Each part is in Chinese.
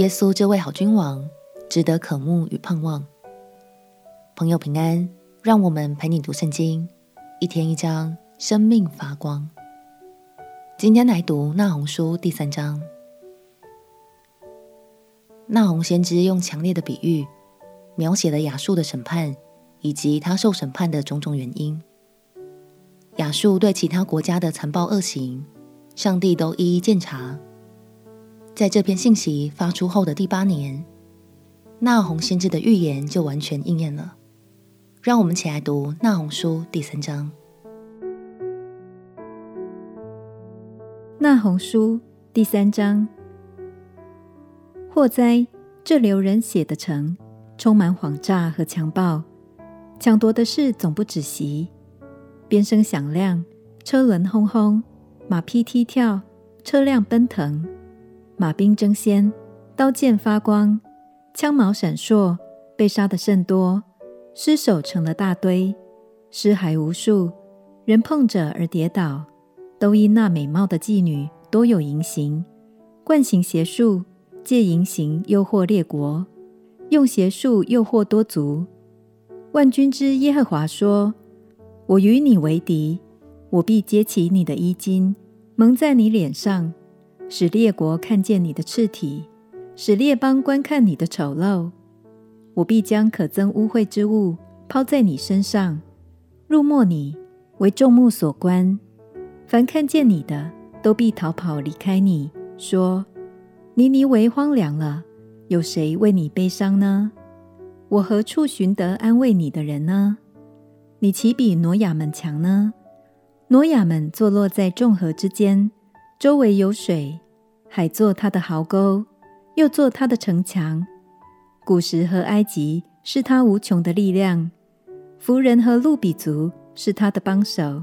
耶稣这位好君王，值得渴慕与盼望。朋友平安，让我们陪你读圣经，一天一章，生命发光。今天来读那红书第三章。那红先知用强烈的比喻，描写了亚述的审判以及他受审判的种种原因。亚述对其他国家的残暴恶行，上帝都一一鉴察。在这篇信息发出后的第八年，那红先知的预言就完全应验了。让我们起来读那红书第三章。那红书第三章：祸灾！这流人血的城，充满谎诈和强暴，抢夺的事总不止息。鞭声响亮，车轮轰轰，马匹踢跳，车辆奔腾。马兵争先，刀剑发光，枪矛闪烁，被杀的甚多，尸首成了大堆，尸骸无数，人碰着而跌倒，都因那美貌的妓女多有淫行，惯行邪术，借淫行诱惑列国，用邪术诱惑多族。万军之耶和华说：“我与你为敌，我必揭起你的衣襟，蒙在你脸上。”使列国看见你的赤体，使列邦观看你的丑陋。我必将可憎污秽之物抛在你身上，辱没你，为众目所观。凡看见你的，都必逃跑离开你，说：尼尼微荒凉了，有谁为你悲伤呢？我何处寻得安慰你的人呢？你岂比挪亚们强呢？挪亚们坐落在众河之间。周围有水，海做他的壕沟，又做他的城墙。古时和埃及是他无穷的力量，弗人和路比族是他的帮手。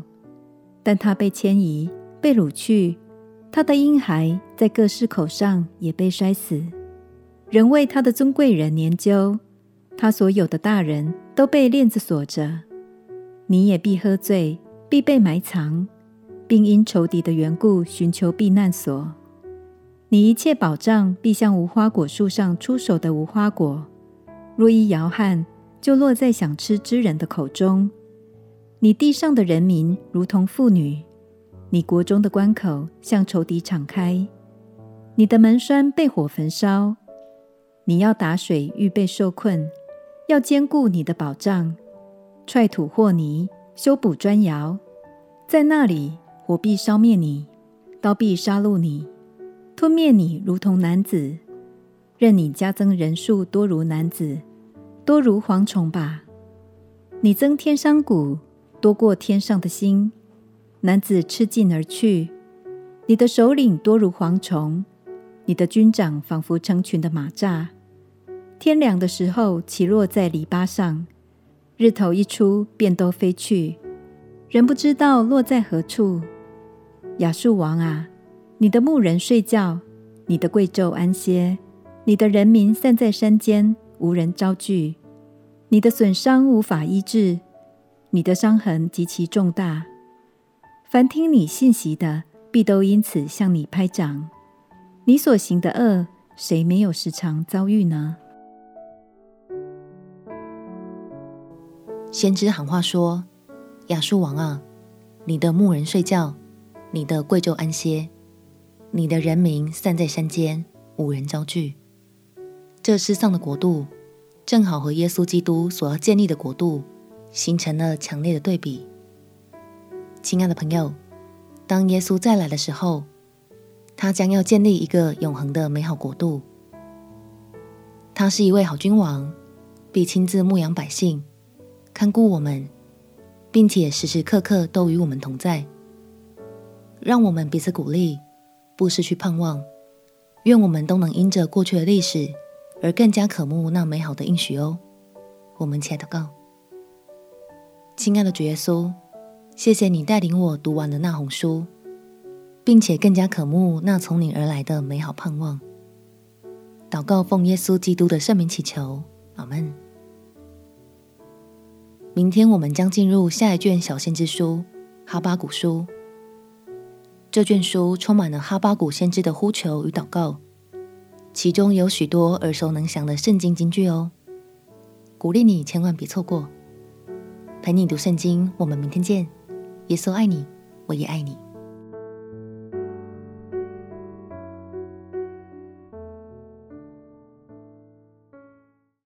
但他被迁移，被掳去，他的婴孩在各市口上也被摔死。人为他的尊贵人研究，他所有的大人都被链子锁着。你也必喝醉，必被埋藏。并因仇敌的缘故寻求避难所。你一切保障必像无花果树上出手的无花果，若一摇撼，就落在想吃之人的口中。你地上的人民如同妇女，你国中的关口向仇敌敞开。你的门闩被火焚烧。你要打水预备受困，要坚固你的保障，踹土和泥，修补砖窑，在那里。火必烧灭你，刀必杀戮你，吞灭你如同男子，任你加增人数多如男子，多如蝗虫吧。你增添山谷，多过天上的星。男子吃尽而去，你的首领多如蝗虫，你的军长仿佛成群的蚂蚱。天亮的时候，起落在篱笆上；日头一出，便都飞去，人不知道落在何处。亚述王啊，你的牧人睡觉，你的贵胄安歇，你的人民散在山间，无人招聚，你的损伤无法医治，你的伤痕极其重大。凡听你信息的，必都因此向你拍掌。你所行的恶，谁没有时常遭遇呢？先知喊话说：“亚述王啊，你的牧人睡觉。”你的贵胄安歇，你的人民散在山间，无人招聚。这失丧的国度，正好和耶稣基督所要建立的国度形成了强烈的对比。亲爱的朋友，当耶稣再来的时候，他将要建立一个永恒的美好国度。他是一位好君王，必亲自牧养百姓，看顾我们，并且时时刻刻都与我们同在。让我们彼此鼓励，不失去盼望。愿我们都能因着过去的历史而更加渴慕那美好的应许哦。我们起来祷告，亲爱的主耶稣，谢谢你带领我读完了那红书，并且更加渴慕那从你而来的美好盼望。祷告奉耶稣基督的圣名祈求，阿门。明天我们将进入下一卷小先知书哈巴谷书。这卷书充满了哈巴谷先知的呼求与祷告，其中有许多耳熟能详的圣经金句哦，鼓励你千万别错过。陪你读圣经，我们明天见。耶稣爱你，我也爱你。